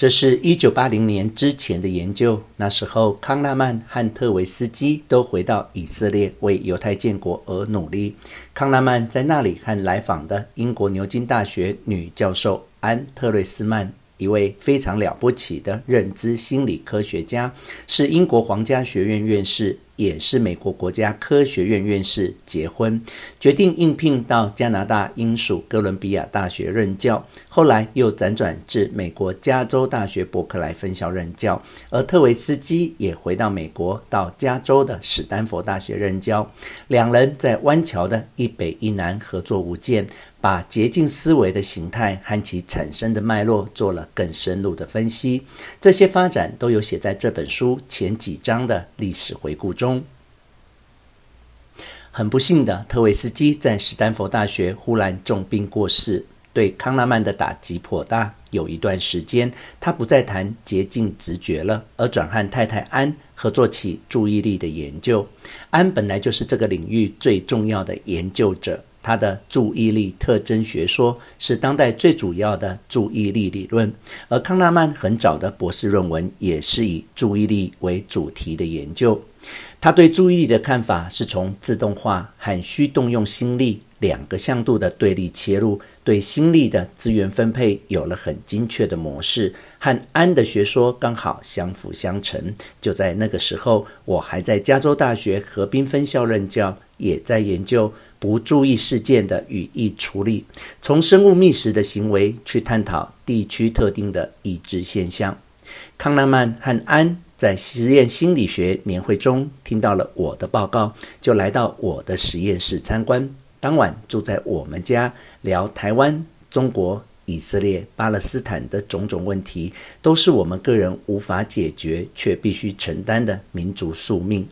这是一九八零年之前的研究。那时候，康纳曼和特维斯基都回到以色列为犹太建国而努力。康纳曼在那里和来访的英国牛津大学女教授安特瑞斯曼，一位非常了不起的认知心理科学家，是英国皇家学院院士。也是美国国家科学院院士，结婚，决定应聘到加拿大英属哥伦比亚大学任教，后来又辗转至美国加州大学伯克莱分校任教，而特维斯基也回到美国，到加州的史丹佛大学任教，两人在湾桥的一北一南合作无间。把捷径思维的形态和其产生的脉络做了更深入的分析，这些发展都有写在这本书前几章的历史回顾中。很不幸的，特维斯基在史丹佛大学忽然重病过世，对康纳曼的打击颇大。有一段时间，他不再谈捷径直觉了，而转和太太安合作起注意力的研究。安本来就是这个领域最重要的研究者。他的注意力特征学说是当代最主要的注意力理论，而康纳曼很早的博士论文也是以注意力为主题的研究。他对注意力的看法是从自动化和需动用心力两个向度的对立切入，对心力的资源分配有了很精确的模式，和安的学说刚好相辅相成。就在那个时候，我还在加州大学河滨分校任教，也在研究。不注意事件的语义处理，从生物觅食的行为去探讨地区特定的已知现象。康纳曼和安在实验心理学年会中听到了我的报告，就来到我的实验室参观。当晚住在我们家，聊台湾、中国、以色列、巴勒斯坦的种种问题，都是我们个人无法解决却必须承担的民族宿命。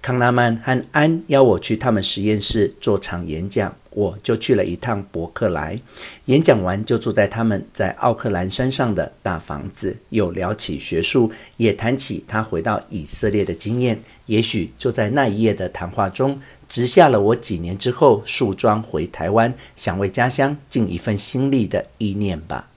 康纳曼和安邀我去他们实验室做场演讲，我就去了一趟伯克莱。演讲完就住在他们在奥克兰山上的大房子，又聊起学术，也谈起他回到以色列的经验。也许就在那一夜的谈话中，植下了我几年之后树桩回台湾，想为家乡尽一份心力的意念吧。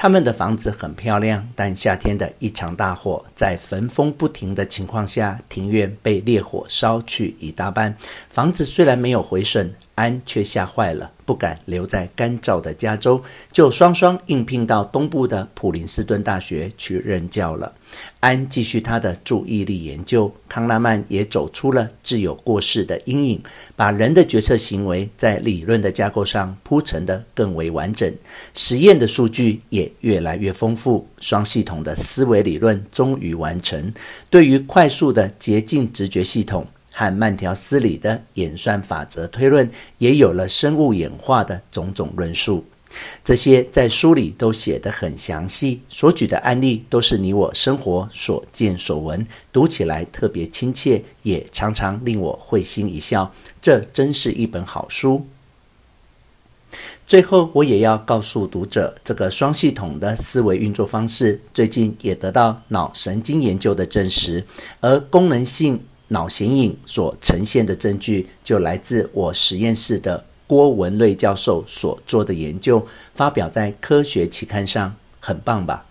他们的房子很漂亮，但夏天的一场大火，在焚风不停的情况下，庭院被烈火烧去一大半。房子虽然没有毁损。安却吓坏了，不敢留在干燥的加州，就双双应聘到东部的普林斯顿大学去任教了。安继续他的注意力研究，康拉曼也走出了自有过世的阴影，把人的决策行为在理论的架构上铺陈得更为完整，实验的数据也越来越丰富，双系统的思维理论终于完成。对于快速的捷径直觉系统。和慢条斯理的演算法则推论，也有了生物演化的种种论述。这些在书里都写得很详细，所举的案例都是你我生活所见所闻，读起来特别亲切，也常常令我会心一笑。这真是一本好书。最后，我也要告诉读者，这个双系统的思维运作方式，最近也得到脑神经研究的证实，而功能性。脑显影所呈现的证据，就来自我实验室的郭文瑞教授所做的研究，发表在科学期刊上，很棒吧？